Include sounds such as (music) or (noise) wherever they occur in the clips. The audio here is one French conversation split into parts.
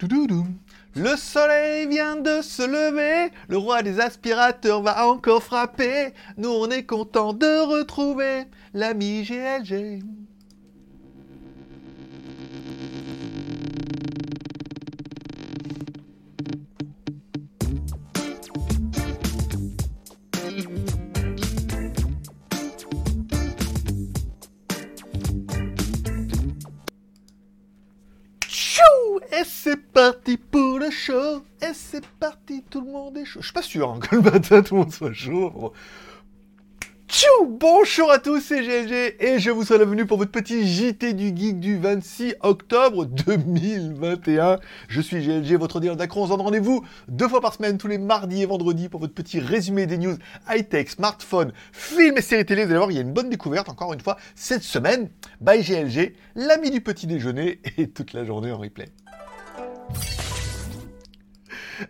Le soleil vient de se lever, le roi des aspirateurs va encore frapper. Nous on est content de retrouver l'ami GLG. Parti pour le show Et c'est parti, tout le monde est chaud. Je suis pas sûr hein, que le matin tout le monde soit chaud. Tchou Bonjour à tous, c'est GLG et je vous souhaite la bienvenue pour votre petit JT du Geek du 26 octobre 2021. Je suis GLG, votre dealer d'accro. On se donne rendez-vous deux fois par semaine, tous les mardis et vendredis, pour votre petit résumé des news high-tech, smartphone, films et séries télé. Vous allez voir, il y a une bonne découverte, encore une fois, cette semaine, by GLG, l'ami du petit déjeuner et toute la journée en replay.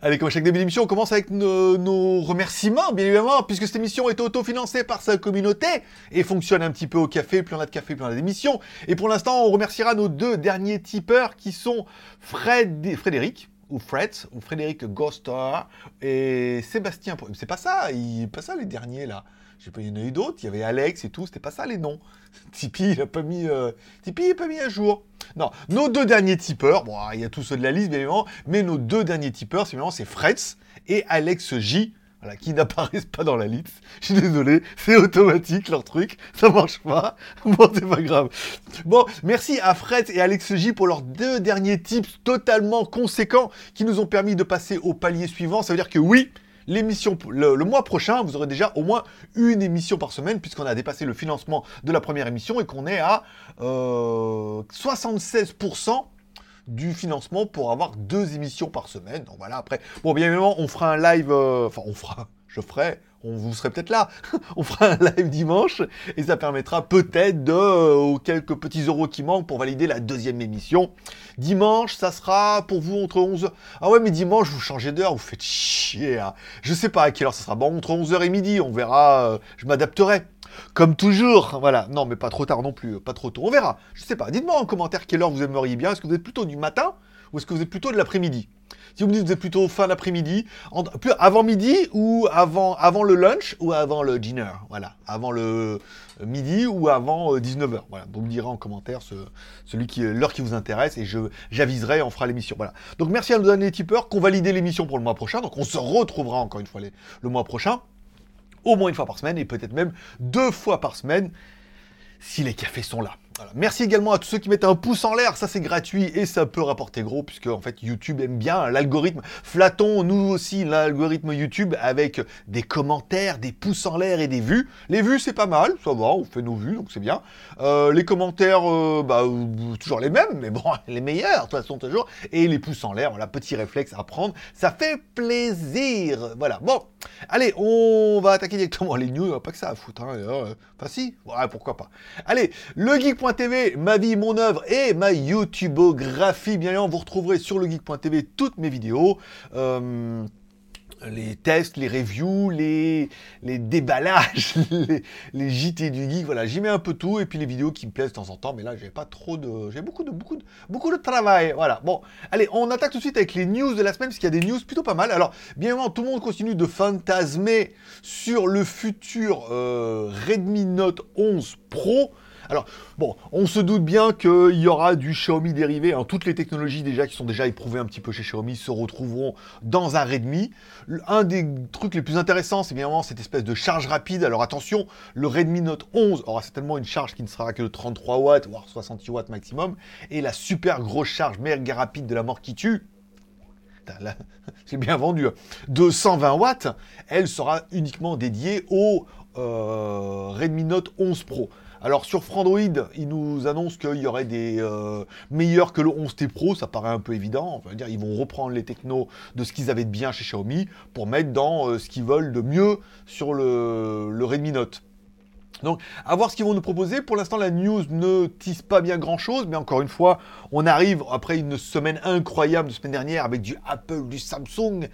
Allez, comme chaque début d'émission, on commence avec nos, remerciements, bien évidemment, puisque cette émission est autofinancée par sa communauté et fonctionne un petit peu au café. Plus on a de café, plus on a d'émissions. Et pour l'instant, on remerciera nos deux derniers tipeurs qui sont Fred, Frédéric ou Fred, ou Frédéric Gostar et Sébastien. C'est pas ça, il, pas ça les derniers là. Je sais pas, il y en a d'autres, il y avait Alex et tout, c'était pas ça les noms. (laughs) Tipeee, il a pas mis, euh, il a pas mis à jour. Non, nos deux derniers tipeurs, bon, il y a tous ceux de la liste, bien évidemment, mais nos deux derniers tipeurs, c'est évidemment, c'est Fretz et Alex J. Qui n'apparaissent pas dans la liste. Je suis désolé, c'est automatique leur truc, ça marche pas. (laughs) Bon, c'est pas grave. Bon, merci à Fred et Alex J pour leurs deux derniers tips totalement conséquents qui nous ont permis de passer au palier suivant. Ça veut dire que oui, l'émission, le, mois prochain, vous aurez déjà au moins une émission par semaine, puisqu'on a dépassé le financement de la première émission et qu'on est à euh, 76% du financement pour avoir deux émissions par semaine. Donc voilà, après, bon, bien évidemment, on fera un live, euh, enfin, on fera, je ferai, on vous serez peut-être là. (laughs) on fera un live dimanche et ça permettra peut-être de euh, aux quelques petits euros qui manquent pour valider la deuxième émission. Dimanche, ça sera pour vous entre 11h. Ah ouais, mais dimanche, vous changez d'heure, vous faites chier. Hein. Je sais pas à quelle heure ça sera. Bon, entre 11h et midi, on verra. Euh, je m'adapterai. Comme toujours, voilà. Non, mais pas trop tard non plus, pas trop tôt. On verra. Je sais pas. Dites-moi en commentaire quelle heure vous aimeriez bien. Est-ce que vous êtes plutôt du matin ou est-ce que vous êtes plutôt de l'après-midi? Si vous me dites que vous êtes plutôt fin d'après-midi, avant midi ou avant, avant le lunch ou avant le dinner, voilà, avant le midi ou avant 19h. Voilà, vous me direz en commentaire ce, celui qui l'heure qui vous intéresse et je j'aviserai, on fera l'émission. Voilà. Donc merci à nos derniers tipeurs qu'on validé l'émission pour le mois prochain. Donc on se retrouvera encore une fois le mois prochain, au moins une fois par semaine et peut-être même deux fois par semaine si les cafés sont là. Merci également à tous ceux qui mettent un pouce en l'air, ça c'est gratuit et ça peut rapporter gros puisque en fait YouTube aime bien l'algorithme. Flattons nous aussi l'algorithme YouTube avec des commentaires, des pouces en l'air et des vues. Les vues c'est pas mal, ça va, on fait nos vues donc c'est bien. Euh, les commentaires, euh, bah, toujours les mêmes, mais bon, (laughs) les meilleurs de toute façon toujours. Et les pouces en l'air, voilà, petit réflexe à prendre, ça fait plaisir. Voilà, bon, allez, on va attaquer directement les news, pas que ça à foutre. Hein. Enfin si, pourquoi pas. Allez, le geek TV, ma vie, mon œuvre et ma YouTubeographie. Bien évidemment, vous retrouverez sur le geek.tv toutes mes vidéos. Euh, les tests, les reviews, les, déballages, (laughs) les, les, JT du geek, voilà, j'y mets un peu tout, et puis les vidéos qui me plaisent de temps en temps, mais là, j'ai pas trop de... j'ai beaucoup de, beaucoup de, beaucoup de travail, voilà. Bon, allez, on attaque tout de suite avec les news de la semaine, parce qu'il y a des news plutôt pas mal. Alors, bien évidemment, tout le monde continue de fantasmer sur le futur euh, Redmi Note 11 Pro, alors, bon, on se doute bien qu'il y aura du Xiaomi dérivé. Hein. Toutes les technologies déjà qui sont déjà éprouvées un petit peu chez Xiaomi se retrouveront dans un Redmi. Un des trucs les plus intéressants, c'est bien évidemment cette espèce de charge rapide. Alors attention, le Redmi Note 11 aura certainement une charge qui ne sera que de 33 watts, voire 68 watts maximum. Et la super grosse charge méga rapide de la mort qui tue, (laughs) j'ai bien vendu, hein. de 120 watts, elle sera uniquement dédiée au euh, Redmi Note 11 Pro. Alors sur Frandroid, ils nous annoncent qu'il y aurait des euh, meilleurs que le 11T Pro, ça paraît un peu évident. Va dire ils vont reprendre les technos de ce qu'ils avaient de bien chez Xiaomi pour mettre dans euh, ce qu'ils veulent de mieux sur le, le Redmi Note. Donc, à voir ce qu'ils vont nous proposer. Pour l'instant, la news ne tisse pas bien grand-chose, mais encore une fois, on arrive après une semaine incroyable de semaine dernière avec du Apple, du Samsung.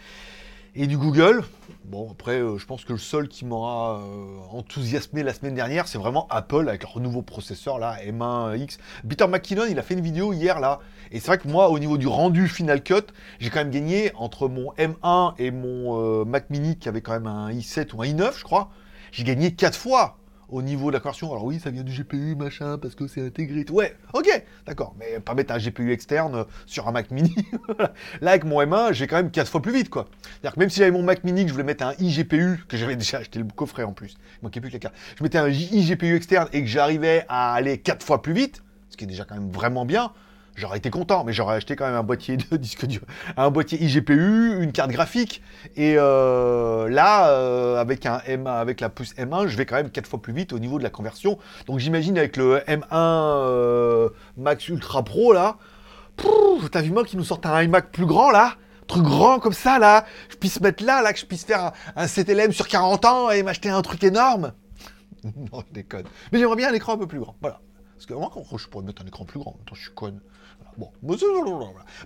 Et du Google. Bon, après, euh, je pense que le seul qui m'aura euh, enthousiasmé la semaine dernière, c'est vraiment Apple avec leur nouveau processeur là, M1X. Peter McKinnon, il a fait une vidéo hier là, et c'est vrai que moi, au niveau du rendu Final Cut, j'ai quand même gagné entre mon M1 et mon euh, Mac Mini qui avait quand même un i7 ou un i9, je crois. J'ai gagné 4 fois au niveau de la. Alors oui, ça vient du GPU, machin, parce que c'est intégré. Ouais, ok, d'accord. Mais pas mettre un GPU externe sur un Mac mini. (laughs) Là, avec mon M1, j'ai quand même 4 fois plus vite, quoi. C'est-à-dire que même si j'avais mon Mac mini, que je voulais mettre un iGPU, que j'avais déjà acheté le coffret en plus, il manquait plus que la carte. Je mettais un iGPU externe et que j'arrivais à aller 4 fois plus vite, ce qui est déjà quand même vraiment bien j'aurais été content, mais j'aurais acheté quand même un boîtier de (laughs) disque dur, un boîtier iGPU, une carte graphique. Et euh, là, euh, avec un M, avec la puce M1, je vais quand même 4 fois plus vite au niveau de la conversion. Donc j'imagine avec le M1 euh, Max Ultra Pro là, t'as vu moi qui nous sortent un iMac plus grand là? Truc grand comme ça là, je puisse mettre là, là, que je puisse faire un, un CTLM sur 40 ans et m'acheter un truc énorme? (laughs) non, je déconne. Mais j'aimerais bien un écran un peu plus grand. Voilà. Parce que moi, je pourrais mettre un écran plus grand. Attends, je suis conne. Bon,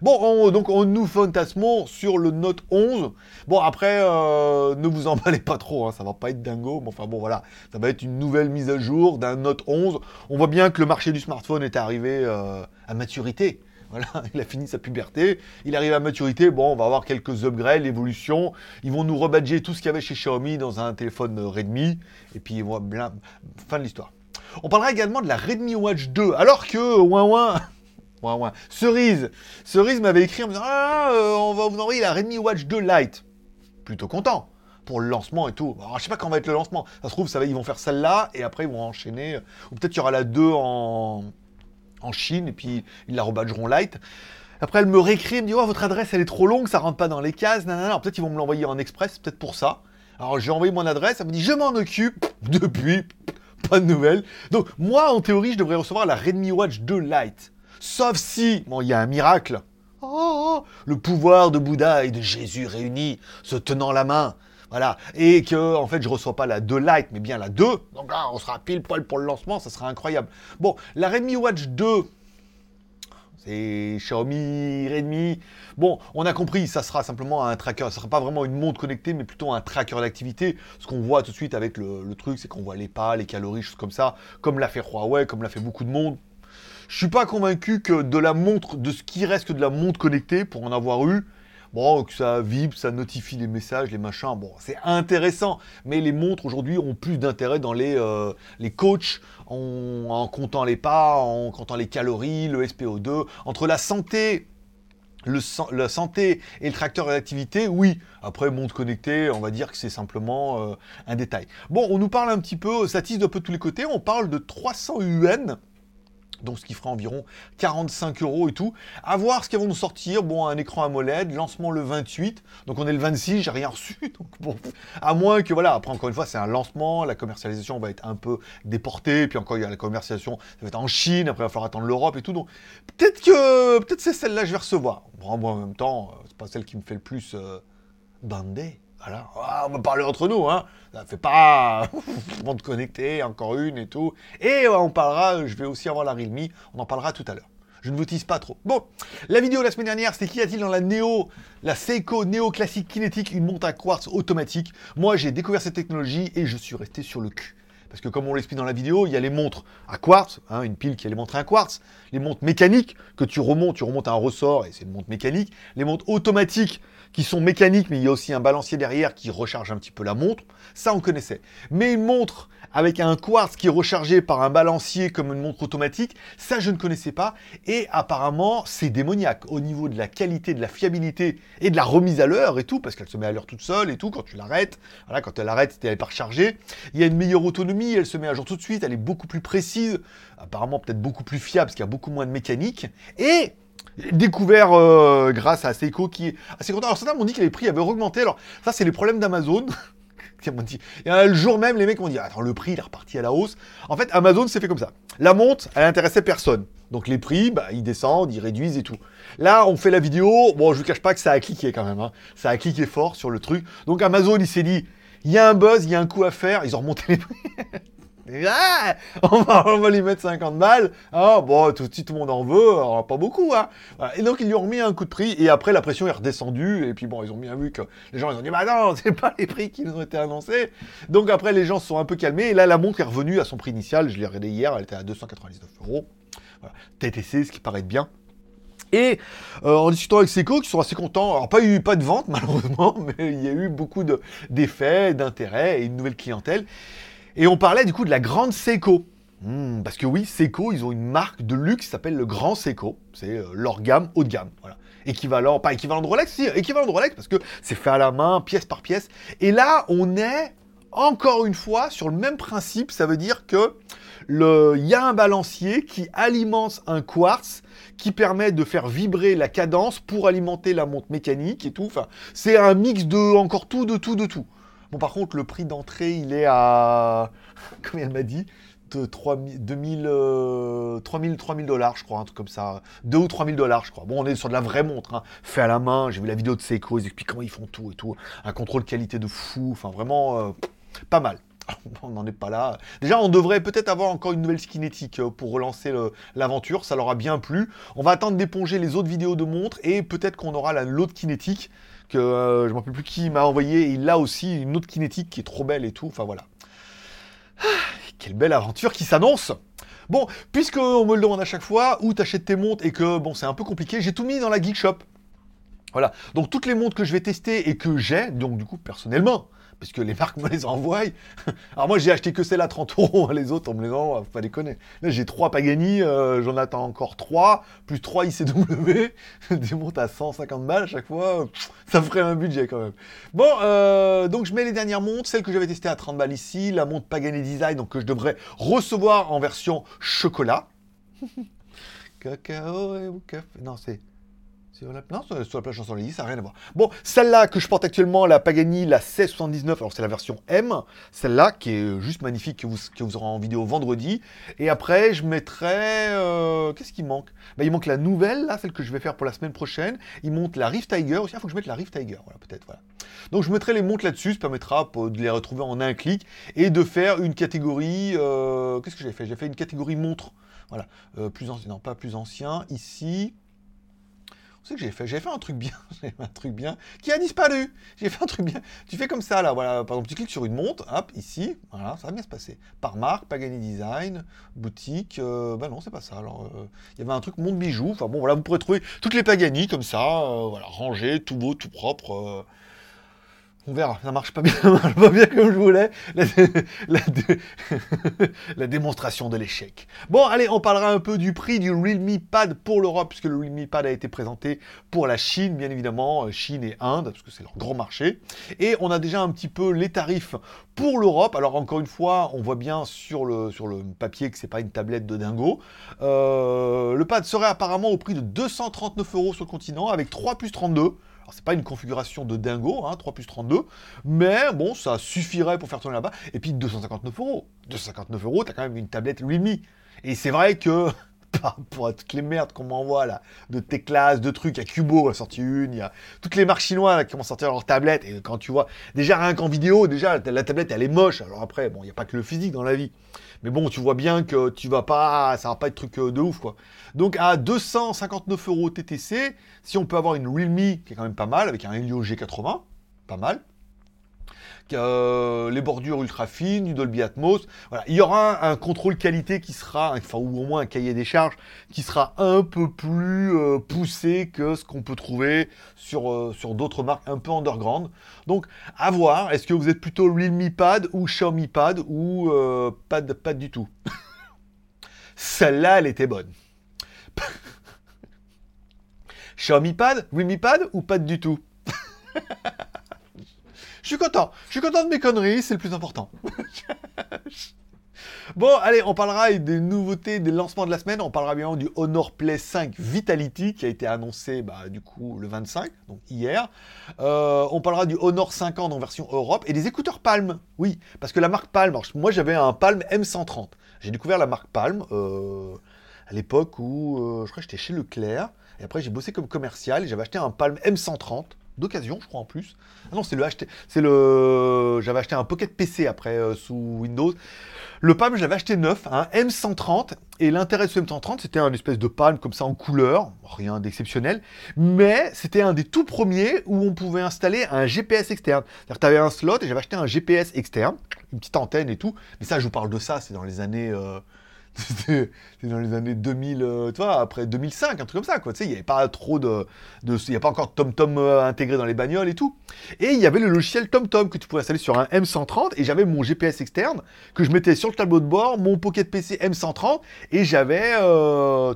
bon donc on nous fantasmons sur le Note 11. Bon, après, euh, ne vous emballez pas trop, hein, ça va pas être dingo, mais enfin bon, voilà, ça va être une nouvelle mise à jour d'un Note 11. On voit bien que le marché du smartphone est arrivé euh, à maturité. Voilà, (laughs) il a fini sa puberté, il arrive à maturité, bon, on va avoir quelques upgrades, l'évolution, ils vont nous rebadger tout ce qu'il y avait chez Xiaomi dans un téléphone Redmi, et puis voilà, fin de l'histoire. On parlera également de la Redmi Watch 2, alors que, ouin ouin, Cerise, Cerise m'avait écrit en me disant ah, euh, on va vous envoyer la Redmi Watch 2 Lite. Plutôt content pour le lancement et tout. Alors, je sais pas quand va être le lancement. Ça se trouve, ça va, ils vont faire celle-là et après ils vont enchaîner. Ou peut-être qu'il y aura la 2 en, en Chine et puis ils la rebadgeront light. Après, elle me réécrit, elle me dit oh, votre adresse elle est trop longue, ça rentre pas dans les cases. Alors peut-être ils vont me l'envoyer en express, peut-être pour ça. Alors j'ai envoyé mon adresse, elle me dit je m'en occupe. (laughs) Depuis, pas de nouvelles. Donc moi, en théorie, je devrais recevoir la Redmi Watch 2 Lite. Sauf si, bon, il y a un miracle. Oh, le pouvoir de Bouddha et de Jésus réunis, se tenant la main. Voilà. Et que, en fait, je reçois pas la 2 Lite, mais bien la 2. Donc là, on sera pile poil pour le lancement, ça sera incroyable. Bon, la Redmi Watch 2, c'est Xiaomi, Redmi. Bon, on a compris, ça sera simplement un tracker. Ça sera pas vraiment une montre connectée, mais plutôt un tracker d'activité. Ce qu'on voit tout de suite avec le, le truc, c'est qu'on voit les pas, les calories, choses comme ça, comme l'a fait Huawei, comme l'a fait beaucoup de monde. Je suis pas convaincu que de la montre, de ce qui reste que de la montre connectée, pour en avoir eu, bon, que ça vibre, ça notifie les messages, les machins, bon, c'est intéressant. Mais les montres aujourd'hui ont plus d'intérêt dans les, euh, coachs, en, comptant les pas, en comptant les calories, le SPO2, entre la santé. La santé et le tracteur d'activité, oui. Après, montre connectée, on va dire que c'est simplement euh, un détail. Bon, on nous parle un petit peu, ça tisse de peu tous les côtés, on parle de 300 UN donc ce qui fera environ 45 euros et tout. À voir ce qu'ils vont nous sortir. Bon, un écran AMOLED, lancement le 28, donc on est le 26, j'ai rien reçu. (laughs) Donc bon, à moins que voilà, après encore une fois, c'est un lancement, la commercialisation va être un peu déportée, puis encore il y a la commercialisation, ça va être en Chine, après il va falloir attendre l'Europe et tout. Donc peut-être que peut-être c'est celle-là que je vais recevoir. Bon, moi en même temps, euh, c'est pas celle qui me fait le plus euh, bander. Voilà, ah, on va parler entre nous, hein. Ça fait pas (laughs) monde connecté, encore une et tout. Et on parlera, je vais aussi avoir la Realme, on en parlera tout à l'heure. Je ne vous tease pas trop. Bon, la vidéo de la semaine dernière, c'était qu'y a-t-il dans la Neo, la Seiko Neo Classique Kinétique, une montre à quartz automatique. Moi, j'ai découvert cette technologie et je suis resté sur le cul. Parce que comme on l'explique dans la vidéo, il y a les montres à quartz, hein, une pile qui a les montres à quartz, les montres mécaniques que tu remontes, tu remontes à un ressort et c'est une montre mécanique, les montres automatiques qui sont mécaniques, mais il y a aussi un balancier derrière qui recharge un petit peu la montre. Ça, on connaissait. Mais une montre avec un quartz qui est rechargé par un balancier comme une montre automatique, ça, je ne connaissais pas. Et apparemment, c'est démoniaque au niveau de la qualité, de la fiabilité et de la remise à l'heure et tout, parce qu'elle se met à l'heure toute seule et tout quand tu l'arrêtes. Voilà, quand elle arrête, elle n'est pas rechargée. Il y a une meilleure autonomie, elle se met à jour tout de suite, elle est beaucoup plus précise, apparemment peut-être beaucoup plus fiable parce qu'il y a beaucoup moins de mécanique. Et découvert euh, grâce à Seiko qui est assez content. Alors certains m'ont dit que les prix avaient augmenté. Alors ça c'est les problèmes d'Amazon. (laughs) Et le jour même, les mecs m'ont dit Attends, le prix il est reparti à la hausse. En fait, Amazon s'est fait comme ça. La montre, elle intéressait personne. Donc les prix, bah, ils descendent, ils réduisent et tout. Là, on fait la vidéo. Bon, je vous cache pas que ça a cliqué quand même. Hein. Ça a cliqué fort sur le truc. Donc Amazon, il s'est dit Il y a un buzz, il y a un coup à faire. Ils ont remonté les prix. (laughs) (laughs) On, va, lui mettre 50 balles. Ah, bon, tout, si tout le monde en veut, alors, pas beaucoup. Hein. Et donc, ils lui ont remis un coup de prix. Et après, la pression est redescendue. Et puis, bon, ils ont bien vu que les gens, ils ont dit, bah non, (laughs) c'est pas les prix qui nous ont été annoncés. Donc, après, les gens se sont un peu calmés. Et là, la montre est revenue à son prix initial. Je l'ai regardé hier, elle était à 299 euros. TTC, ce qui paraît bien. Et euh, en discutant avec Seco, qui sont assez contents, alors pas eu pas de vente (laughs) malheureusement, mais il y a eu beaucoup d'effets, d'intérêts et une nouvelle clientèle. Et on parlait du coup de la grande Seco. Hmm, parce que oui, Seco, ils ont une marque de luxe qui s'appelle le Grand Seco. C'est euh, leur gamme haut de gamme. Voilà. Équivalent, pas équivalent de Rolex, si, équivalent de Rolex, parce que c'est fait à la main, pièce par pièce. Et là, on est encore une fois sur le même principe. Ça veut dire que il y a un balancier qui alimente un quartz qui permet de faire vibrer la cadence pour alimenter la montre mécanique et tout. Enfin, c'est un mix de encore tout, de tout, de tout. Bon, par contre, le prix d'entrée, il est à. (laughs) Comme elle m'a dit de 2000, 3000, 3000 dollars, je crois, un truc comme ça. 2 ou 3000 dollars, je crois. Bon, on est sur de la vraie montre, hein. fait à la main. J'ai vu la vidéo de Seiko, ils expliquent comment ils font tout et tout. Un contrôle qualité de fou. Enfin, vraiment, euh, pas mal. (laughs) on n'en est pas là. Déjà, on devrait peut-être avoir encore une nouvelle skinétique euh, pour relancer l'aventure. Ça leur a bien plu. On va attendre d'éponger les autres vidéos de montres et peut-être qu'on aura l'autre kinétique que euh, je ne me rappelle plus qui m'a envoyé. Il a aussi une autre kinétique qui est trop belle et tout. Enfin voilà. Ah, quelle belle aventure qui s'annonce Bon, puisque on me le demande à chaque fois, où t'achètes tes montres et que bon, c'est un peu compliqué, j'ai tout mis dans la Geek Shop. Voilà. Donc toutes les montres que je vais tester et que j'ai, donc du coup personnellement, parce que les marques me les envoient. (laughs) Alors moi, j'ai acheté que celle à 30 euros, hein, les autres, on me les envoie, faut pas déconner. Là, j'ai trois Pagani, euh, j'en attends encore trois, plus trois ICW, (laughs) des montres à 150 balles à chaque fois, ça ferait un budget quand même. Bon, euh, donc je mets les dernières montres, celle que j'avais testée à 30 balles ici, la montre Pagani Design, donc que je devrais recevoir en version chocolat. (laughs) Cacao et café, non c'est... Sur la... Non, sur la plage Champs-Élysées, ça n'a rien à voir. Bon, celle-là que je porte actuellement, la Pagani, la 1679, alors c'est la version M, celle-là qui est juste magnifique, que vous, que vous aurez en vidéo vendredi. Et après, je mettrai... Euh, qu'est-ce qui manque? Bah, Il manque la nouvelle, là, celle que je vais faire pour la semaine prochaine. Il monte la Rift Tiger aussi. Il faut que je mette la Rift Tiger, voilà, peut-être, voilà. Donc je mettrai les montres là-dessus, ça permettra de les retrouver en un clic et de faire une catégorie... Euh, qu'est-ce que j'ai fait? J'ai fait une catégorie montre. Voilà, euh, plus ancien, non pas plus ancien, ici, que j'ai fait J'ai fait un truc bien, (laughs) j'ai fait un truc bien, qui a disparu. J'ai fait un truc bien. Tu fais comme ça, là, voilà. Par exemple, tu cliques sur une montre, hop, ici, voilà, ça va bien se passer. Par marque, Pagani Design, boutique, euh, bah non, c'est pas ça. Alors, euh, il y avait un truc montre bijoux. Enfin bon, voilà, vous pourrez trouver toutes les Pagani comme ça, euh, voilà, rangées, tout beau, tout propre. On verra, ça marche pas bien, (laughs) marche pas bien comme je voulais. (laughs) La, démonstration de l'échec. Bon, allez, on parlera un peu du prix du Realme Pad pour l'Europe, puisque le Realme Pad a été présenté pour la Chine, bien évidemment, euh, Chine et Inde, parce que c'est leur grand marché. Et on a déjà un petit peu les tarifs pour l'Europe. Alors encore une fois, on voit bien sur le, sur le papier que c'est pas une tablette de dingo. Euh, le pad serait apparemment au prix de 239 euros sur le continent, avec 3 plus 32. Alors, c'est pas une configuration de dingo, 3 hein, plus 32, mais bon, ça suffirait pour faire tourner là-bas. Et puis 259 euros. 259 euros, t'as quand même une tablette Realme. Et c'est vrai que (laughs) par rapport à toutes les merdes qu'on m'envoie là, de classes, de trucs, il y a Cubo a sorti une, il y a toutes les marques chinoises qui vont sortir leur tablette, et quand tu vois, déjà rien qu'en vidéo, déjà la tablette elle est moche, alors après, bon, il n'y a pas que le physique dans la vie, mais bon, tu vois bien que tu vas pas, ça va pas être truc euh, de ouf quoi. Donc à 259 euros TTC, si on peut avoir une Realme qui est quand même pas mal, avec un Helio G80, pas mal, euh, les bordures ultra fines, du Dolby Atmos. Voilà. Il y aura un, contrôle qualité qui sera, enfin, ou au moins un cahier des charges qui sera un peu plus euh, poussé que ce qu'on peut trouver sur, euh, sur d'autres marques un peu underground. Donc, à voir. Est-ce que vous êtes plutôt Realme ou Xiaomi Pad ou Pad du tout? (laughs) Celle-là, elle était bonne. (laughs) Xiaomi Pad, Realme ou Pad du tout? (laughs) je suis content. Je suis content de mes conneries, c'est le plus important. (laughs) Bon, allez, on parlera des nouveautés, des lancements de la semaine. On parlera bien du Honor Play 5 Vitality qui a été annoncé bah, du coup le 25, donc hier. Euh, on parlera du Honor 50 en version Europe et des écouteurs Palm. Oui, parce que la marque Palm, moi j'avais un Palm M130. J'ai découvert la marque Palm euh, à l'époque où euh, je crois que j'étais chez Leclerc. Et après j'ai bossé comme commercial et j'avais acheté un Palm M130 d'occasion, je crois en plus. Ah non, c'est le c'est le, j'avais acheté un Pocket PC après euh, sous Windows. Le Palm, je l'avais acheté neuf, un M130, et l'intérêt de ce M130, c'était un espèce de Palm comme ça en couleur, rien d'exceptionnel, mais c'était un des tout premiers où on pouvait installer un GPS externe. C'est-à-dire tu un slot et j'avais acheté un GPS externe, une petite antenne et tout, mais ça, je vous parle de ça, c'est dans les années... Euh, c'était dans les années 2000, euh, tu vois, après 2005, un truc comme ça, quoi. Tu sais, il n'y avait pas trop de. Il n'y a pas encore TomTom euh, intégré dans les bagnoles et tout. Et il y avait le logiciel TomTom que tu pouvais installer sur un M130 et j'avais mon GPS externe que je mettais sur le tableau de bord, mon Pocket PC M130 et j'avais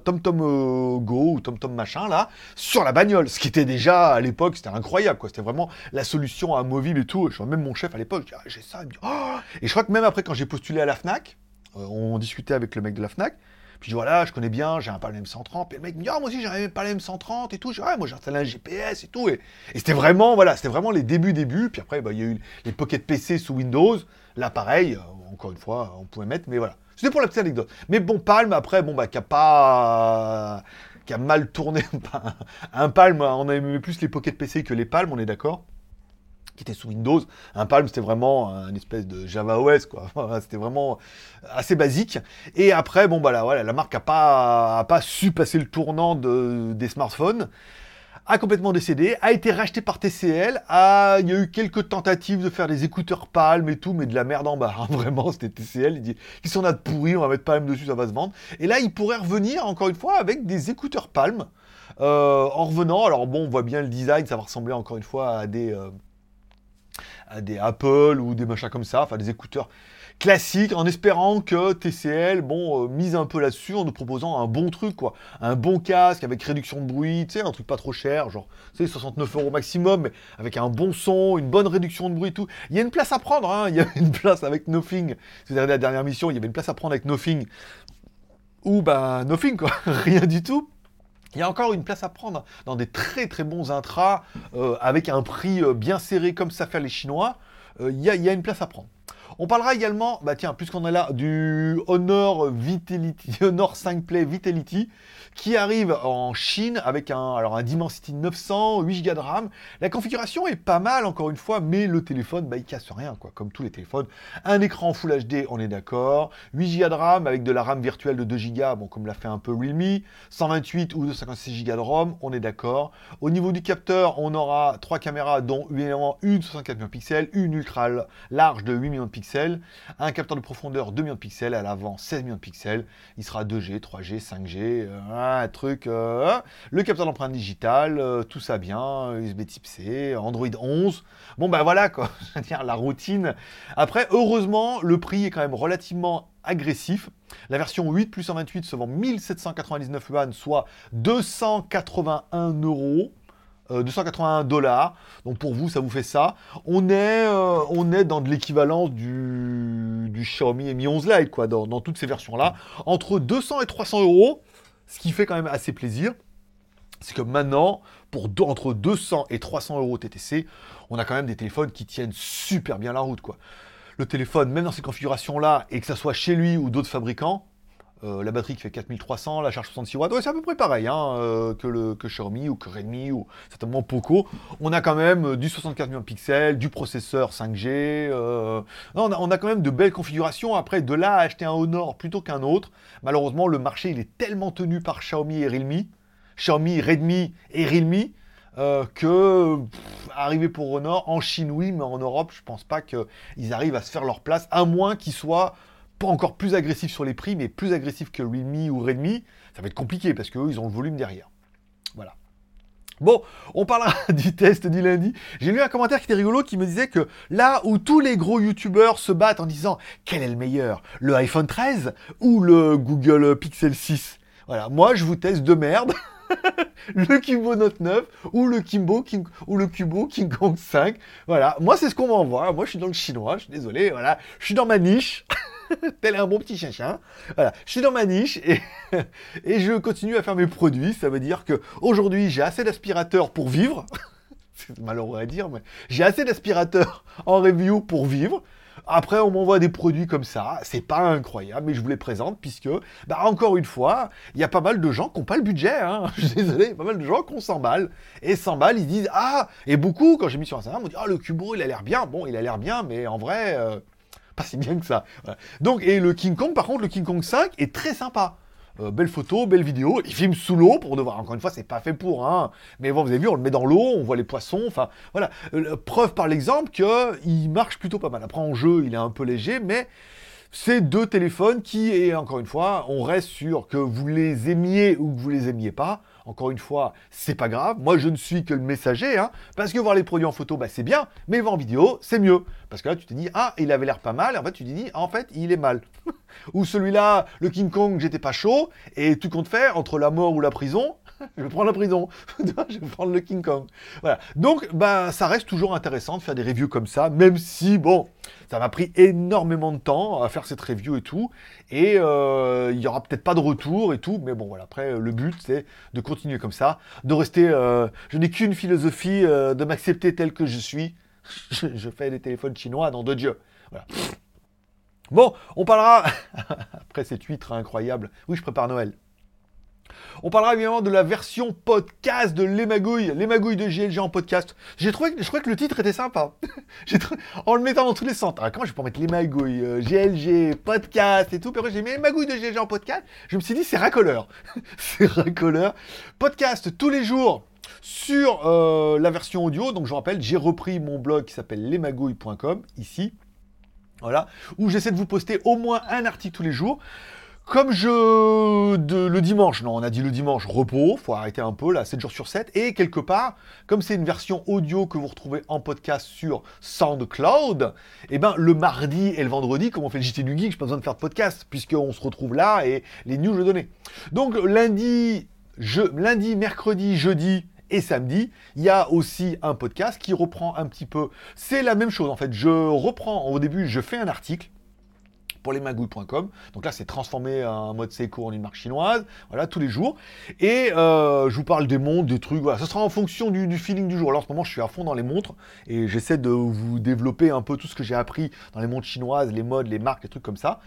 TomTom euh, Go ou TomTom machin là sur la bagnole. Ce qui était déjà à l'époque, c'était incroyable, quoi. C'était vraiment la solution à mobile et tout. Je vois même mon chef à l'époque, ah, j'ai ça. oh et je crois que même après, quand j'ai postulé à la Fnac, on discutait avec le mec de la Fnac. Puis je dis, voilà, je connais bien, j'ai un Palm M130. Et le mec me dit, ah, moi aussi j'ai un Palm M130 et tout. Je dis, moi j'ai installé un GPS et tout. Et, c'était vraiment, voilà, c'était vraiment les débuts, débuts. Puis après, bah, il y a eu les Pocket PC sous Windows. Là, pareil, euh, encore une fois, on pouvait mettre, mais voilà. C'était pour la petite anecdote. Mais bon, Palm, après, bon, bah, qui a pas. qui a mal tourné. (laughs) un Palm, on aimait plus les Pocket PC que les Palm, on est d'accord qui était sous Windows. Un Palm, c'était vraiment un espèce de Java OS, quoi. (laughs) c'était vraiment assez basique. Et après, bon, bah là, voilà, la marque n'a pas, pas su passer le tournant de, des smartphones a complètement décédé, a été racheté par TCL, a... il y a eu quelques tentatives de faire des écouteurs Palm et tout, mais de la merde en bas, hein. (laughs) vraiment, c'était TCL, il dit, qu'ils sont là de pourri, on va mettre Palm dessus, ça va se vendre. Et là, il pourrait revenir, encore une fois, avec des écouteurs Palm, euh, en revenant, alors bon, on voit bien le design, ça va ressembler encore une fois à des... Euh, des Apple ou des machins comme ça, enfin des écouteurs classiques, en espérant que TCL, bon, euh, mise un peu là-dessus en nous proposant un bon truc, quoi. Un bon casque avec réduction de bruit, tu sais, un truc pas trop cher, genre, tu sais, 69 euros maximum, avec un bon son, une bonne réduction de bruit tout. Il y a une place à prendre, hein, il y a (laughs) une place avec Nothing. C'est la dernière mission, il y avait une place à prendre avec Nothing. Ou, bah, Nothing, quoi, (laughs) rien du tout. Il y a encore une place à prendre dans des très très bons intras euh, avec un prix euh, bien serré comme ça fait les Chinois. Euh, il y, a une place à prendre. On parlera également, bah tiens, puisqu'on est là, du Honor Vitality, (laughs) Honor 5 Play Vitality, qui arrive en Chine avec un, alors un Dimensity 900, 8 Go de RAM. La configuration est pas mal, encore une fois, mais le téléphone, bah, il casse rien, quoi, comme tous les téléphones. Un écran Full HD, on est d'accord. 8 Go de RAM avec de la RAM virtuelle de 2 Go, bon, comme l'a fait un peu Realme. 128 ou 256 Go de ROM, on est d'accord. Au niveau du capteur, on aura trois caméras, dont évidemment une 64 millions de pixels, une ultra large de 8 millions de pixels, un capteur de profondeur 2 millions de pixels, à l'avant 16 millions de pixels. Il sera 2G, 3G, 5G, un truc. Euh, le capteur d'empreinte digitale, euh, tout ça bien, USB Type C, Android 11. Bon ben voilà quoi, (laughs) dire la routine. Après, heureusement, le prix est quand même relativement agressif. La version 8 plus 128 se vend 1799 yuan, soit 281 euros. 281 euh, dollars. Donc pour vous, ça vous fait ça. On est, est dans de l'équivalence du, du, Xiaomi Mi 11 Lite, quoi, dans, toutes ces versions-là. Entre 200 et 300 euros. Ce qui fait quand même assez plaisir, c'est que maintenant, pour entre 200 et 300 euros TTC, on a quand même des téléphones qui tiennent super bien la route. Quoi. Le téléphone, même dans ces configurations-là, et que ça soit chez lui ou d'autres fabricants, euh, la batterie qui fait 4300, la charge 66 watts, c'est à peu près pareil hein, euh, que, le, que Xiaomi ou que Redmi ou certainement Poco. On a quand même euh, du 64 millions de pixels, du processeur 5G. on, a, on, a, quand même de belles configurations. Après, de là à acheter un Honor plutôt qu'un autre, malheureusement, le marché est tellement tenu par Xiaomi et Realme, Xiaomi, Redmi et Realme. que arriver pour Honor en Chine oui mais en Europe je pense pas qu'ils arrivent à se faire leur place à moins qu'ils soient encore plus agressif sur les prix, mais plus agressif que Realme ou Redmi, ça va être compliqué parce qu'eux, ils ont le volume derrière. Voilà. Bon, on parlera (laughs) du test du lundi. J'ai lu un commentaire qui était rigolo qui me disait que là où tous les gros youtubeurs se battent en disant quel est le meilleur, le iPhone 13 ou le Google Pixel 6 Voilà, moi je vous teste de merde. (laughs) le Kimbo Note 9 ou le Kimbo King, King Kong 5. Voilà, moi c'est ce qu'on m'envoie. Moi je suis dans le chinois, je suis désolé, voilà, je suis dans ma niche. (laughs) (laughs) tel un bon petit chien. Voilà, je suis dans ma niche (laughs) et, je continue à faire mes produits. Ça veut dire que aujourd'hui j'ai assez d'aspirateurs pour vivre. (laughs) C'est malheureux à dire, mais j'ai assez d'aspirateurs en review pour vivre. Après, on m'envoie des produits comme ça, c'est pas incroyable, mais je vous les présente puisque, bah, encore une fois, il y a pas mal de gens qui n'ont pas le budget, hein. je suis désolé, pas mal de gens qui ont 100 balles, et 100 balles, ils disent, ah, et beaucoup, quand j'ai mis sur Instagram, on dit, ah, le Cubo, il a l'air bien, bon, il a l'air bien, mais en vrai, euh, (laughs) pas si bien que ça. Donc, et le King Kong, par contre, le King Kong 5 est très sympa. Euh, belle photo, belle vidéo. Il filme sous l'eau pour devoir. Encore une fois, c'est pas fait pour. Hein. Mais bon, vous avez vu, on le met dans l'eau, on voit les poissons. Enfin, voilà. Euh, preuve par l'exemple qu'il marche plutôt pas mal. Après, en jeu, il est un peu léger, mais c'est deux téléphones qui, et encore une fois, on reste sur que vous les aimiez ou que vous les aimiez pas. Encore une fois, c'est pas grave. Moi, je ne suis que le messager, hein, parce que voir les produits en photo, bah, c'est bien, mais voir en vidéo, c'est mieux. Parce que là, tu te dis, ah, il avait l'air pas mal, et en fait, tu te dis, en fait, il est mal. (laughs) ou celui-là, le King Kong, j'étais pas chaud, et tout compte faire, entre la mort ou la prison, (laughs) je vais prendre la prison, (laughs) je vais prendre le King Kong. Voilà. Donc, bah, ça reste toujours intéressant de faire des reviews comme ça, même si, bon, ça m'a pris énormément de temps à faire cette review et tout, et euh, il y aura peut-être pas de retour et tout, mais bon, voilà. Après, le but, c'est de continuer comme ça, de rester. Euh, je n'ai qu'une philosophie, euh, de m'accepter tel que je suis. (laughs) je, fais des téléphones chinois, dans de Dieu. Bon, on parlera, après cette huître incroyable, oui, je prépare Noël. On parlera évidemment de la version podcast de Les Magouilles, Les Magouilles de GLG en podcast. J'ai trouvé, je trouvais que le titre était sympa. (laughs) en le mettant dans tous les centres. comment je vais pas mettre Les Magouilles, GLG, euh, podcast et tout. J'ai mis Les Magouilles de GLG en podcast. Je me suis dit, c'est racoleur. (laughs) c'est racoleur. Podcast tous les jours sur euh, la version audio. Donc je vous rappelle, j'ai repris mon blog qui s'appelle lesmagouilles.com ici. Voilà, où j'essaie de vous poster au moins un article tous les jours. Comme je... le dimanche, non, on a dit le dimanche, repos, faut arrêter un peu, là, 7 jours sur 7. Et quelque part, comme c'est une version audio que vous retrouvez en podcast sur SoundCloud, eh ben, le mardi et le vendredi, comme on fait le JT du Geek, j'ai pas besoin de faire de podcast, puisqu'on se retrouve là et les news, je donnais. Donc, lundi, je, lundi, mercredi, jeudi, et samedi, il y a aussi un podcast qui reprend un petit peu. C'est la même chose en fait. Je reprends au début, je fais un article pour lesmagouilles.com. Donc là, c'est transformé en mode Seiko en une marque chinoise, voilà, tous les jours. Et euh, je vous parle des montres, des trucs, voilà. Ce sera en fonction du, feeling du jour. Alors en ce moment, je suis à fond dans les montres et j'essaie de vous développer un peu tout ce que j'ai appris dans les montres chinoises, les modes, les marques, les trucs comme ça.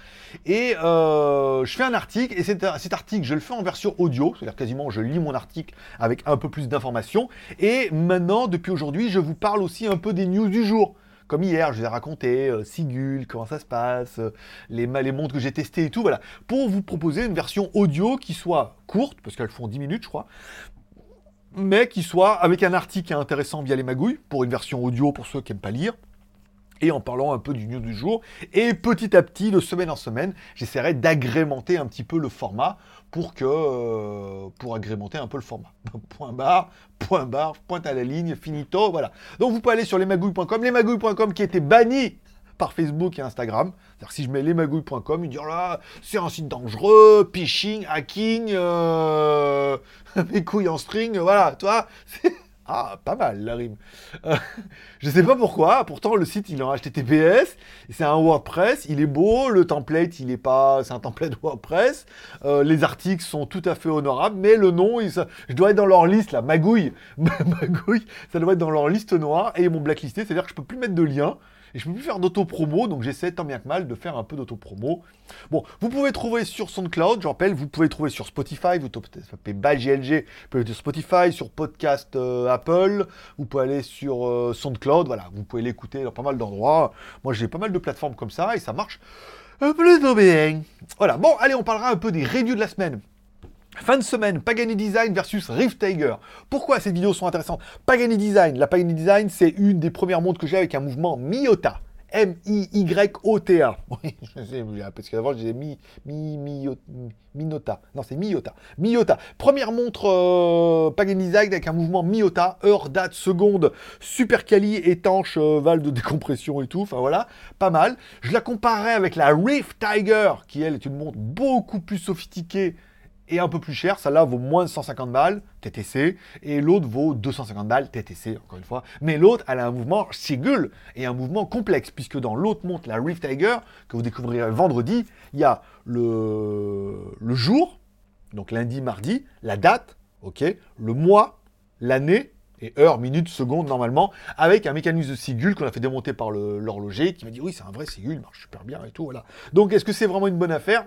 Et euh, je fais un article et cet article, je le fais en version audio, c'est-à-dire quasiment je lis mon article avec un peu plus d'informations. Et maintenant, depuis aujourd'hui, je vous parle aussi un peu des news du jour. Comme hier, je vous ai raconté euh, Sigul, comment ça se passe, euh, les, les montres que j'ai testées et tout, voilà. Pour vous proposer une version audio qui soit courte, parce qu'elles font 10 minutes, je crois, mais qui soit avec un article intéressant via les magouilles, pour une version audio pour ceux qui n'aiment pas lire, et en parlant un peu du news du jour. Et petit à petit, de semaine en semaine, j'essaierai d'agrémenter un petit peu le format pour que euh, pour agrémenter un peu le format. point barre, point barre, pointe à la ligne, finito, voilà. Donc vous pouvez aller sur lesmagouilles.com, lesmagouilles.com qui était banni par Facebook et Instagram. C'est-à-dire si je mets lesmagouilles.com, il dit oh là, c'est un site dangereux, phishing, hacking, euh, (laughs) mes couilles en string, voilà, toi. (laughs) Ah, pas mal la rime. Euh, (laughs) je sais pas pourquoi, pourtant le site il est en HTTPS, c'est un WordPress, il est beau, le template il est pas, c'est un template (laughs) WordPress, euh, les articles sont tout à fait honorables, mais le nom, il, je dois être dans leur liste là, magouille, (laughs) magouille, ça doit être dans leur liste noire et ils m'ont blacklisté, c'est-à-dire que je peux plus mettre de lien, et je peux plus faire d'auto-promo, donc j'essaie tant bien que mal de faire un peu d'auto-promo. Bon, vous pouvez trouver sur SoundCloud, je rappelle, vous pouvez trouver sur Spotify, vous tapez GLG, vous pouvez aller sur Spotify, sur Podcast euh, Apple, vous pouvez aller sur euh, SoundCloud, voilà, vous pouvez l'écouter dans pas mal d'endroits. Moi j'ai pas mal de plateformes comme ça et ça marche plutôt bien. Voilà, bon, allez, on parlera un peu des reviews de la semaine. Fin de semaine, Pagani Design versus Rift Tiger. Pourquoi ces vidéos sont intéressantes? Pagani Design, la Pagani Design, c'est une des premières montres que j'ai avec un mouvement Miota. M-I-Y-O-T-A. (laughs) Oui, je sais, parce qu'avant j'ai mi, mi. Non, c'est Miota. Miota. Première montre euh, Pagani Design avec un mouvement Miota. Heure, date, seconde, super quali, étanche, euh, valve de (laughs) décompression et tout. Enfin voilà, pas mal. Je la comparerais avec la Rift Tiger, qui elle est une montre beaucoup plus sophistiquée et un peu plus cher. Celle-là vaut moins de 150 balles, TTC, et l'autre vaut 250 balles, TTC, encore une fois. Mais l'autre, elle a un mouvement Sigul et un mouvement complexe, puisque dans l'autre montre, la Rift Tiger, que vous découvrirez vendredi, il y a le, le jour, donc lundi, mardi, la date, le mois, l'année, et heure, minute, seconde normalement, avec un mécanisme de Sigul qu'on a fait démonter par l'horloger qui m'a dit oui c'est un vrai Sigul, il marche super bien et tout, voilà. Donc est-ce que c'est vraiment une bonne affaire?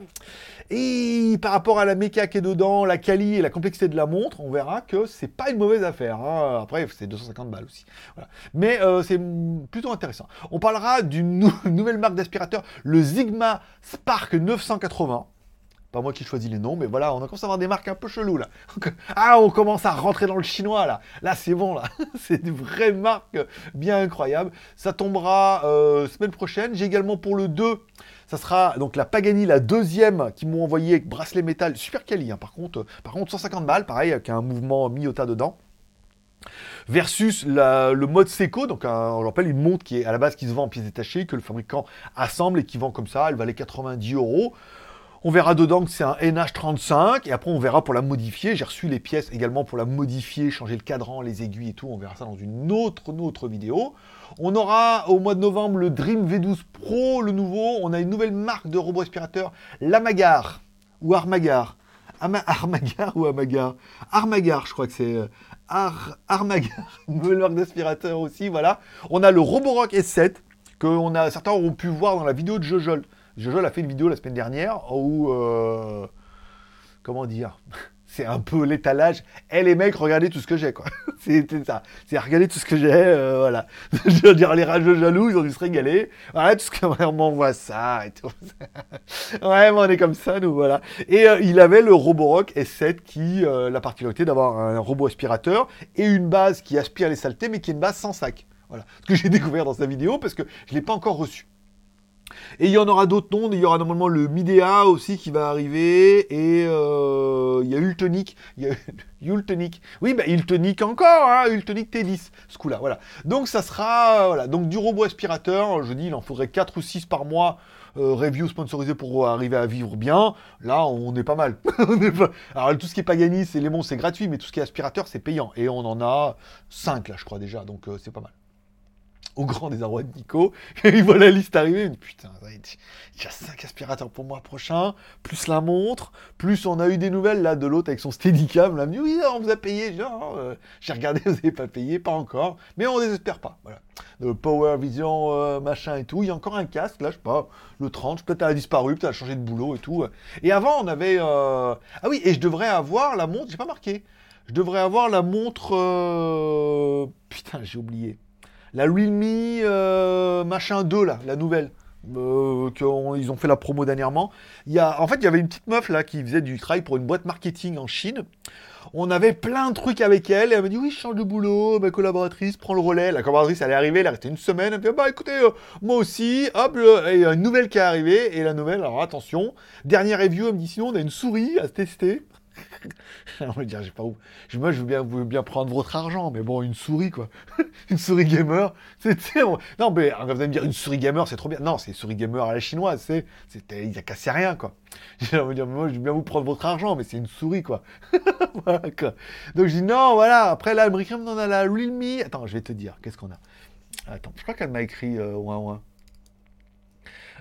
Et par rapport à la méca qui est dedans, la quali et la complexité de la montre, on verra que c'est pas une mauvaise affaire. Hein. Après c'est 250 balles aussi. Mais euh, c'est plutôt intéressant. On parlera d'une (laughs) nouvelle marque d'aspirateur, le Sigma Spark 980 pas moi qui choisis les noms, mais voilà, on commence à avoir des marques un peu cheloues là. (laughs) Ah, on commence à rentrer dans le chinois là. Là, c'est bon là. (laughs) c'est des vraies marques bien incroyables. Ça tombera euh, semaine prochaine. J'ai également pour le 2, ça sera donc la Pagani, la deuxième, qui m'ont envoyé avec bracelet métal, super quali. Hein, par contre, par contre 150 balles, pareil, avec un mouvement Miyota dedans versus le mode Seco, donc on rappelle une montre qui est à la base qui se vend en pièces détachées, que le fabricant assemble et qui vend comme ça, elle valait 90 euros. On verra dedans que c'est un NH35 et après on verra pour la modifier. J'ai reçu les pièces également pour la modifier, changer le cadran, les aiguilles et tout. On verra ça dans une autre, vidéo. On aura au mois de novembre le Dream V12 Pro, le nouveau. On a une nouvelle marque de robot aspirateur, l'Amagar ou Armagar. Armagar ou Amagar? Armagar, je crois que c'est. Euh, Ar Armagar, (laughs) nouvelle marque d'aspirateur aussi, voilà. On a le Roborock S7 que certains auront pu voir dans la vidéo de Jojol. Jojo a fait une vidéo la semaine dernière où, euh, comment dire, (laughs) c'est un peu l'étalage. Eh les mecs, regardez tout ce que j'ai, quoi. (laughs) C'était ça. C'est regardez tout ce que j'ai, euh, voilà. (laughs) Je veux dire, les rageux jaloux, ils ont dû se régaler. Ouais, tout ce que on m'envoie ça ouais, mais on est comme ça, nous, voilà. Et euh, il avait le Roborock S7 qui, la particularité d'avoir un robot aspirateur et une base qui aspire les saletés, mais qui est une base sans sac. Voilà. Ce que j'ai découvert dans sa vidéo parce que je ne l'ai pas encore reçu. Et il y en aura d'autres noms. Il y aura normalement le Midea aussi qui va arriver. Et euh, il y a Ultonic. Il y a (laughs) Ultonic. Oui, bah Ultonic encore, hein, Ultonic T10, ce coup-là, voilà. Donc ça sera, voilà, donc du robot aspirateur, je dis, il en faudrait 4 ou 6 par mois, euh, review sponsorisé pour arriver à vivre bien. Là, on est pas mal. (laughs) Alors tout ce qui est Pagani, c'est les c'est gratuit, mais tout ce qui est aspirateur, c'est payant. Et on en a 5 là, je crois déjà, donc euh, c'est pas mal au grand désarroi de Nico. (laughs) Il voit la liste arriver. Putain, il y a 5 aspirateurs pour moi prochain, plus la montre, plus on a eu des nouvelles là de l'autre avec son Steadicam. Là, dit oui, on vous a payé. Euh, j'ai regardé, (laughs) vous n'avez pas payé, pas encore. Mais on désespère pas. Voilà. Power Vision, euh, machin et tout. Il y a encore un casque, là, je sais pas, le 30, peut-être a disparu, peut-être a changé de boulot et tout. Et avant, on avait. Euh, ah oui, et je devrais avoir la montre, j'ai pas marqué. Je devrais avoir la montre. Putain, j'ai oublié la Realme euh, machin 2 là, la nouvelle. Euh, qu'ils ont fait la promo dernièrement. Il y a, en fait, il y avait une petite meuf là qui faisait du travail pour une boîte marketing en Chine. On avait plein de trucs avec elle. Et elle m'a dit oui, je change de boulot. Ma collaboratrice prend le relais. La collaboratrice, elle est arrivée. Elle est restée une semaine. Elle me dit bah écoutez, euh, moi aussi. Hop, il y a une nouvelle qui est arrivée. Et la nouvelle, alors attention, dernière review, elle me dit sinon on a une souris à tester. (laughs) on va dire, j'ai pas où. Moi, je veux bien, prendre votre argent, mais bon, une souris, quoi. (laughs) une souris gamer. (laughs) Non, mais vous allez me dire, une souris gamer, c'est trop bien. Non, c'est une souris gamer à la chinoise, c'est. Il a cassé rien, quoi. Je veux dire, moi, je veux bien vous prendre votre argent, mais c'est une souris, quoi. Donc, je dis, non, voilà. Après, là, elle on a la Realme. Attends, je vais te dire, qu'est-ce qu'on a? Attends, je crois qu'elle m'a écrit euh, ouin ouin.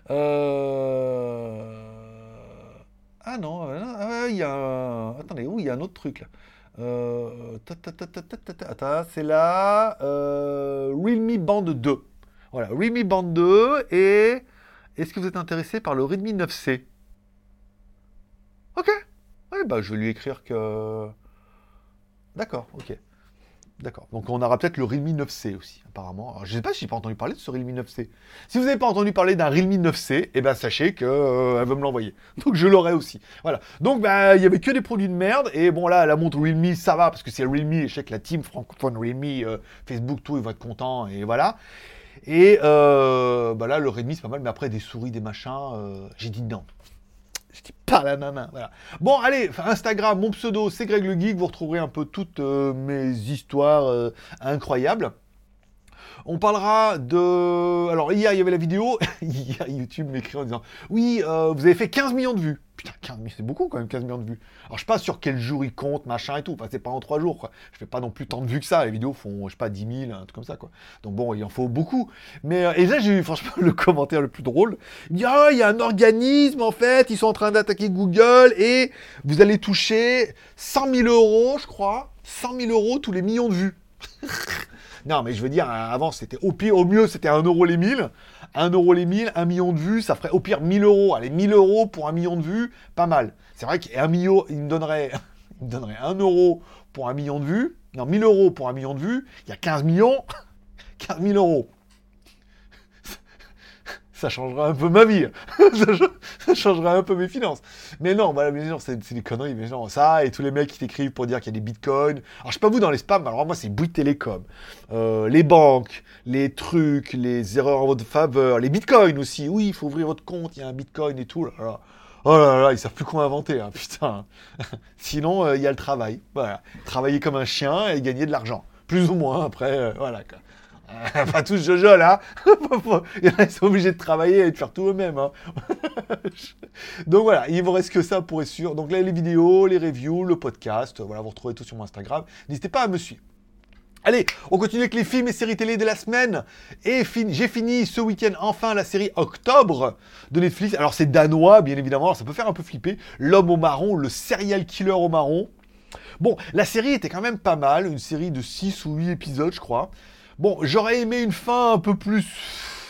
Euh. Ah non, euh, il y a Attendez, où il y a un autre truc là? Euh, c'est là. Euh, Realme Band 2. Voilà, Realme Band 2 et est-ce que vous êtes intéressé par le Redmi 9C Ok. Bah je vais lui écrire que. D'accord, ok. D'accord. Donc on aura peut-être le Realme 9C aussi, apparemment. Je ne sais pas si j'ai pas entendu parler de ce Realme 9C. Si vous n'avez pas entendu parler d'un Realme 9C, eh ben sachez qu'elle euh, veut me l'envoyer. (laughs) Donc je l'aurai aussi. Voilà. Donc bah, il y avait que des produits de merde. Et bon là, la montre Realme, ça va parce que c'est Realme. Et je sais que la team francophone Realme, euh, Facebook, tout, ils vont être contents. Et voilà. Et euh, bah là, le Redmi, c'est pas mal. Mais après, des souris, des machins, j'ai dit non. Je pas la nana. Voilà. Bon, allez, Instagram, mon pseudo, c'est Greg le Geek. Vous retrouverez un peu toutes euh, mes histoires euh, incroyables. On parlera de. Alors, hier, il y avait la vidéo. (laughs) hier, YouTube m'écrit en disant Oui, euh, vous avez fait 15 millions de vues. Putain, 15 c'est beaucoup quand même, 15 millions de vues. Alors, je sais pas sur quel jour il compte, machin et tout. Enfin, c'est pas en 3 jours, quoi. Je fais pas non plus tant de vues que ça. Les vidéos font, je sais pas, 10 000, un truc comme ça, quoi. Donc, bon, il en faut beaucoup. Mais, euh, et là, j'ai eu, franchement, (laughs) le commentaire le plus drôle. Il dit Ah, il y a un organisme, en fait. Ils sont en train d'attaquer Google et vous allez toucher 100 000 euros, je crois. 100 000 euros tous les millions de vues. (laughs) non, mais je veux dire, avant, c'était au pire, au mieux, c'était 1 euro les 1000. 1 euro les 1000, 1 million de vues, ça ferait au pire 1000 euros. Allez, 1000 euros pour 1 million de vues, pas mal. C'est vrai qu'un million, il me donnerait, (laughs) il me donnerait 1 euro pour 1 million de vues. Non, 1000 euros pour 1 million de vues. Il y a 15 millions. (laughs) 15 000 euros ça changera un peu ma vie. (laughs) ça, changera un peu mes finances. Mais non, voilà, sûr, c'est des conneries. Mais non, ça, et tous les mecs qui t'écrivent pour dire qu'il y a des bitcoins. Alors, je sais pas vous dans les spams, alors moi, c'est Bouygues Télécom. Euh, les banques, les trucs, les erreurs en votre faveur, les bitcoins aussi. Oui, il faut ouvrir votre compte, il y a un bitcoin et tout. Là, Oh là là, ils savent plus quoi inventer, hein, (laughs) putain. Sinon, euh, il y a le travail. Travailler comme un chien et gagner de l'argent. Plus ou moins, après, euh, voilà. Quoi. (laughs) pas tous Jojo là. (laughs) Ils sont obligés de travailler et de faire tout eux-mêmes. Hein. (laughs) Donc voilà, il vous reste que ça pour être sûr. Donc là, les vidéos, les reviews, le podcast, voilà, vous retrouvez tout sur mon Instagram. N'hésitez pas à me suivre. Allez, on continue avec les films et séries télé de la semaine. Et j'ai fini ce week-end enfin la série Octobre de Netflix. Alors c'est danois, bien évidemment, ça peut faire un peu flipper. L'homme au marron, le serial killer au marron. Bon, la série était quand même pas mal, une série de 6 ou 8 épisodes, je crois. Bon, j'aurais aimé une fin un peu plus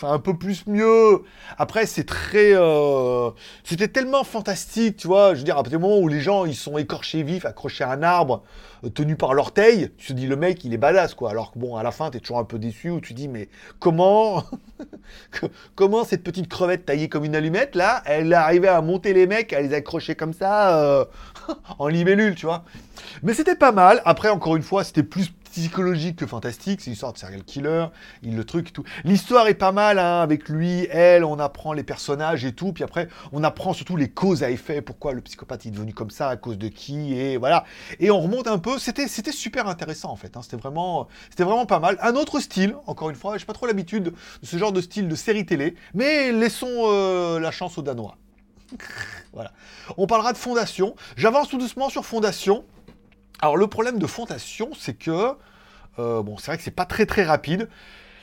un peu plus mieux. Après, c'est très... Euh, c'était tellement fantastique, tu vois. Je veux dire, à partir du moment où les gens, ils sont écorchés vifs, accrochés à un arbre, euh, tenus par l'orteil, tu te dis, le mec, il est badass, quoi. Alors que bon, à la fin, t'es toujours un peu déçu, où tu dis, mais comment... (laughs) comment cette petite crevette taillée comme une allumette, là, elle arrivait à monter les mecs, à les accrocher comme ça, euh, (laughs) en libellule, tu vois. Mais c'était pas mal. Après, encore une fois, c'était plus psychologique que fantastique. C'est une sorte de serial killer, il le truc et tout. L'histoire est pas mal, hein, avec lui, elle, on apprend les personnages et tout. Puis après, on apprend surtout les causes à effet, pourquoi le psychopathe est devenu comme ça, à cause de qui, et voilà. Et on remonte un peu. C'était, c'était super intéressant en fait. Hein. C'était vraiment, c'était vraiment pas mal. Un autre style, encore une fois, j'ai pas trop l'habitude de ce genre de style de série télé, mais laissons euh, la chance aux Danois. (laughs) voilà. On parlera de Fondation. J'avance tout doucement sur Fondation. Alors le problème de Fondation, c'est que euh, bon, c'est vrai que c'est pas très très rapide.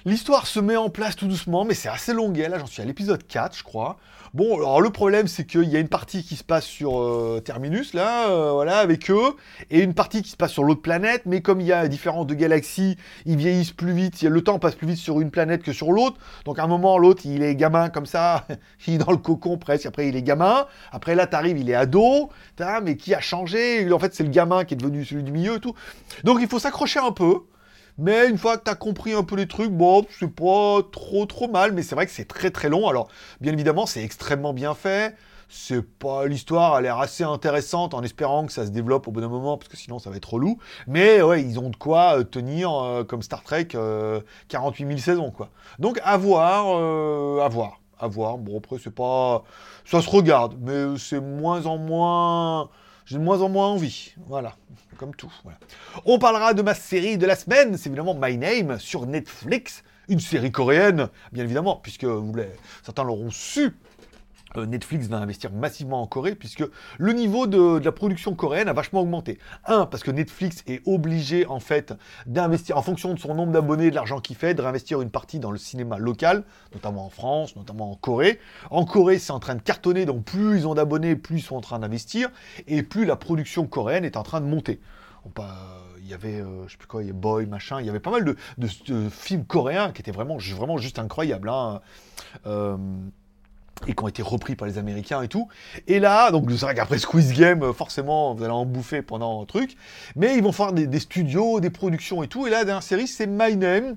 L'histoire se met en place tout doucement, mais c'est assez longuet. Là, j'en suis à l'épisode 4, je crois. Bon, alors le problème, c'est qu'il y a une partie qui se passe sur euh, Terminus, là, euh, voilà, avec eux, et une partie qui se passe sur l'autre planète, mais comme il y a différence de galaxies, ils vieillissent plus vite, le temps passe plus vite sur une planète que sur l'autre. Donc à un moment, l'autre, il est gamin comme ça, (laughs) il est dans le cocon presque, après il est gamin, après là, t'arrives, il est ado, mais qui a changé? En fait, c'est le gamin qui est devenu celui du milieu et tout. Donc il faut s'accrocher un peu. Mais une fois que tu as compris un peu les trucs, bon, c'est pas trop trop mal, mais c'est vrai que c'est très très long. Alors, bien évidemment, c'est extrêmement bien fait. C'est pas l'histoire a l'air assez intéressante en espérant que ça se développe au bon moment parce que sinon ça va être relou. Mais ouais, ils ont de quoi euh, tenir euh, comme Star Trek 48 000 saisons quoi. Donc à voir, euh, à voir, à voir. Bon après c'est pas, ça se regarde, mais c'est moins en moins j'ai de moins en moins envie. Voilà, comme tout. On parlera de ma série de la semaine, c'est évidemment My Name sur Netflix, une série coréenne, bien évidemment, puisque vous certains l'auront su. Euh, Netflix va investir massivement en Corée puisque le niveau de, la production coréenne a vachement augmenté. Un, parce que Netflix est obligé en fait d'investir en fonction de son nombre d'abonnés de l'argent qu'il fait, de réinvestir une partie dans le cinéma local, notamment en France, notamment en Corée. En Corée, c'est en train de cartonner, donc plus ils ont d'abonnés, plus ils sont en train d'investir, et plus la production coréenne est en train de monter. il y avait, euh, je sais plus quoi, il y a Boy, machin, il y avait pas mal de, films coréens qui étaient vraiment, vraiment juste incroyables. Hein. Euh, et qui ont été repris par les Américains et tout. Et là, donc c'est vrai qu'après Squeeze Game, euh, forcément, vous allez en bouffer pendant un truc. Mais ils vont faire des, studios, des productions et tout. Et là, la dernière série, c'est My Name.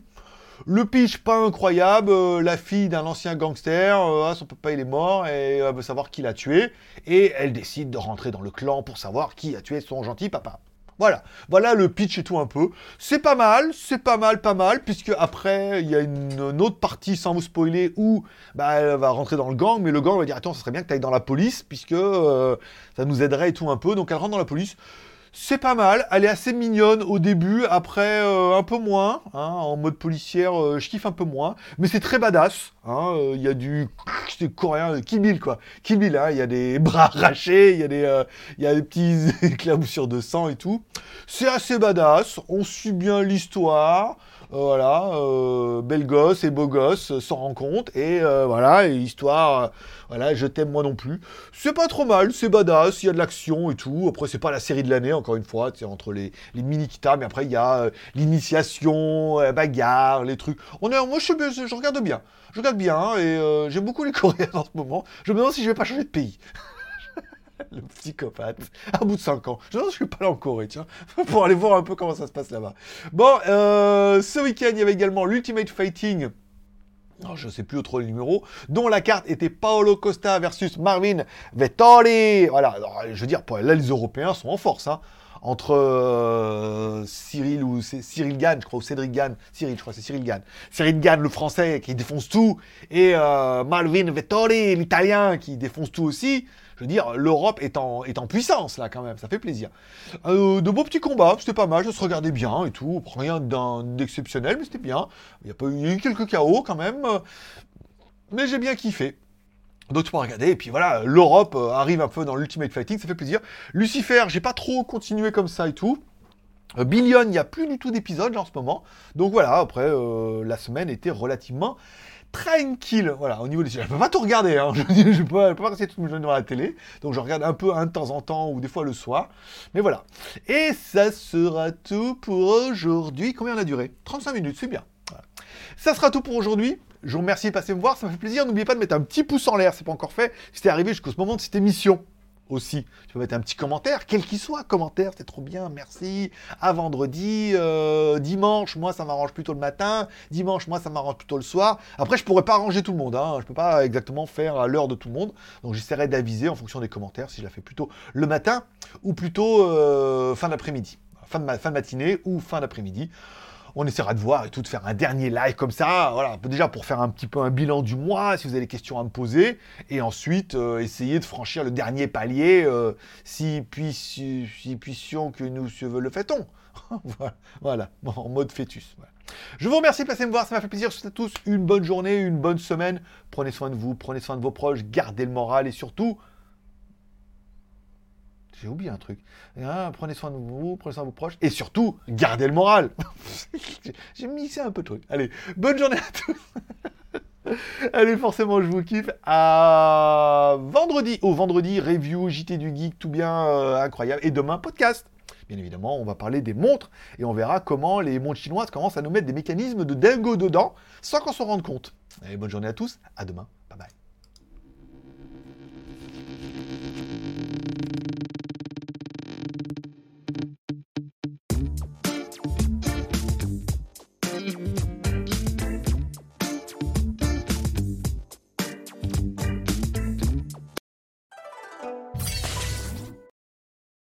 Le pitch pas incroyable, euh, la fille d'un ancien gangster, euh, ah, son papa il est mort et elle veut savoir qui l'a tué. Et elle décide de rentrer dans le clan pour savoir qui a tué son gentil papa. Voilà, voilà le pitch et tout un peu. C'est pas mal, c'est pas mal, pas mal, puisque après, il y a une, autre partie, sans vous spoiler, où bah, elle va rentrer dans le gang, mais le gang va dire, attends, ça serait bien que tu ailles dans la police, puisque euh, ça nous aiderait et tout un peu. Donc elle rentre dans la police. C'est pas mal, elle est assez mignonne au début, après euh, un peu moins, hein, en mode policière, euh, je kiffe un peu moins, mais c'est très badass, hein, euh, il y a du (sniffs) c'est coréen, Kill Bill quoi, Kill hein, il y a des (laughs) bras arrachés, il y, a des, il y a des petits (laughs) éclaboussures de sang et tout, c'est assez badass, on suit bien l'histoire, voilà, euh, belle gosse et beau gosse s'en rend compte et euh, voilà, histoire, euh, voilà, je t'aime moi non plus. C'est pas trop mal, c'est badass, il y a de l'action et tout. Après, c'est pas la série de l'année, encore une fois, c'est entre les, les mini kita mais après il y a euh, l'initiation, euh, bagarre, les trucs. On est, moi je, je regarde bien, je regarde bien et euh, j'aime beaucoup les (laughs) Coréens en ce moment. Je me demande si je vais pas changer de pays. (laughs) (laughs) Le psychopathe, à bout de 5 ans. Je je vais pas aller en Corée, tiens, (laughs) pour aller voir un peu comment ça se passe là-bas. Bon, euh, ce week-end, il y avait également l'Ultimate Fighting. Je sais plus trop les numéros, dont la carte était Paolo Costa versus Marvin Vettori. Voilà, je veux dire, là, les Européens sont en force, hein. Entre euh, Cyril ou Cyril Gann, je crois, ou Cédric Gann, Cyril, je crois, c'est Cyril Gann. Cyril Gann, le français, qui défonce tout, et euh, Marvin Vettori, l'italien, qui défonce tout aussi. Je veux dire, l'Europe est en, puissance, là, quand même, ça fait plaisir. Euh, de beaux petits combats, c'était pas mal, ça se regardait bien et tout, rien d'exceptionnel, mais c'était bien. Il y, a pas eu, quelques chaos quand même, mais j'ai bien kiffé. Donc tu peux regarder, et puis voilà, l'Europe euh, arrive un peu dans l'Ultimate Fighting, ça fait plaisir. Lucifer, j'ai pas trop continué comme ça et tout. Euh, Billion, il n'y a plus du tout d'épisodes là, en ce moment. Donc voilà, après, euh, la semaine était relativement tranquille. Voilà, au niveau des... Je peux pas tout regarder, hein. (laughs) je ne je peux, peux pas rester toute mes journée devant la télé. Donc je regarde un peu un de temps en temps, ou des fois le soir. Mais voilà. Et ça sera tout pour aujourd'hui. Combien on a duré? 35 minutes, c'est bien. Voilà. Ça sera tout pour aujourd'hui. Je vous remercie de passer me voir, ça me fait plaisir. N'oubliez pas de mettre un petit pouce en l'air, c'est pas encore fait. Si arrivé jusqu'au moment de cette émission aussi, tu peux mettre un petit commentaire, quel qu'il soit, commentaire, c'est trop bien, merci. À vendredi, euh, dimanche, moi ça m'arrange plutôt le matin. Dimanche, moi ça m'arrange plutôt le soir. Après, je pourrais pas arranger tout le monde, hein. je peux pas exactement faire à l'heure de tout le monde. Donc j'essaierai d'aviser en fonction des commentaires si je la fais plutôt le matin ou plutôt euh, fin d'après-midi. Fin fin de matinée ou fin d'après-midi on essaiera de voir et tout, de faire un dernier live comme ça, voilà, déjà pour faire un petit peu un bilan du mois, si vous avez des questions à me poser, et ensuite euh, essayer de franchir le dernier palier, euh, si, si puissions que nous le fait-on. (laughs) voilà, en mode fœtus. Je vous remercie de passer me voir, ça m'a fait plaisir. Je vous souhaite à tous une bonne journée, une bonne semaine. Prenez soin de vous, prenez soin de vos proches, gardez le moral et surtout, j'ai oublié un truc. Hein, prenez soin de vous, prenez soin de vos proches. Et surtout, gardez le moral. (laughs) J'ai- J'ai mixé un peu de trucs. Allez, bonne journée à tous. (laughs) Allez, forcément, je vous kiffe. À vendredi. Au vendredi, review, JT du Geek, tout bien euh, incroyable. Et demain, podcast. Bien évidemment, on va parler des montres et on verra comment les montres chinoises commencent à nous mettre des mécanismes de dingo dedans sans qu'on s'en rende compte. Allez, bonne journée à tous. À demain.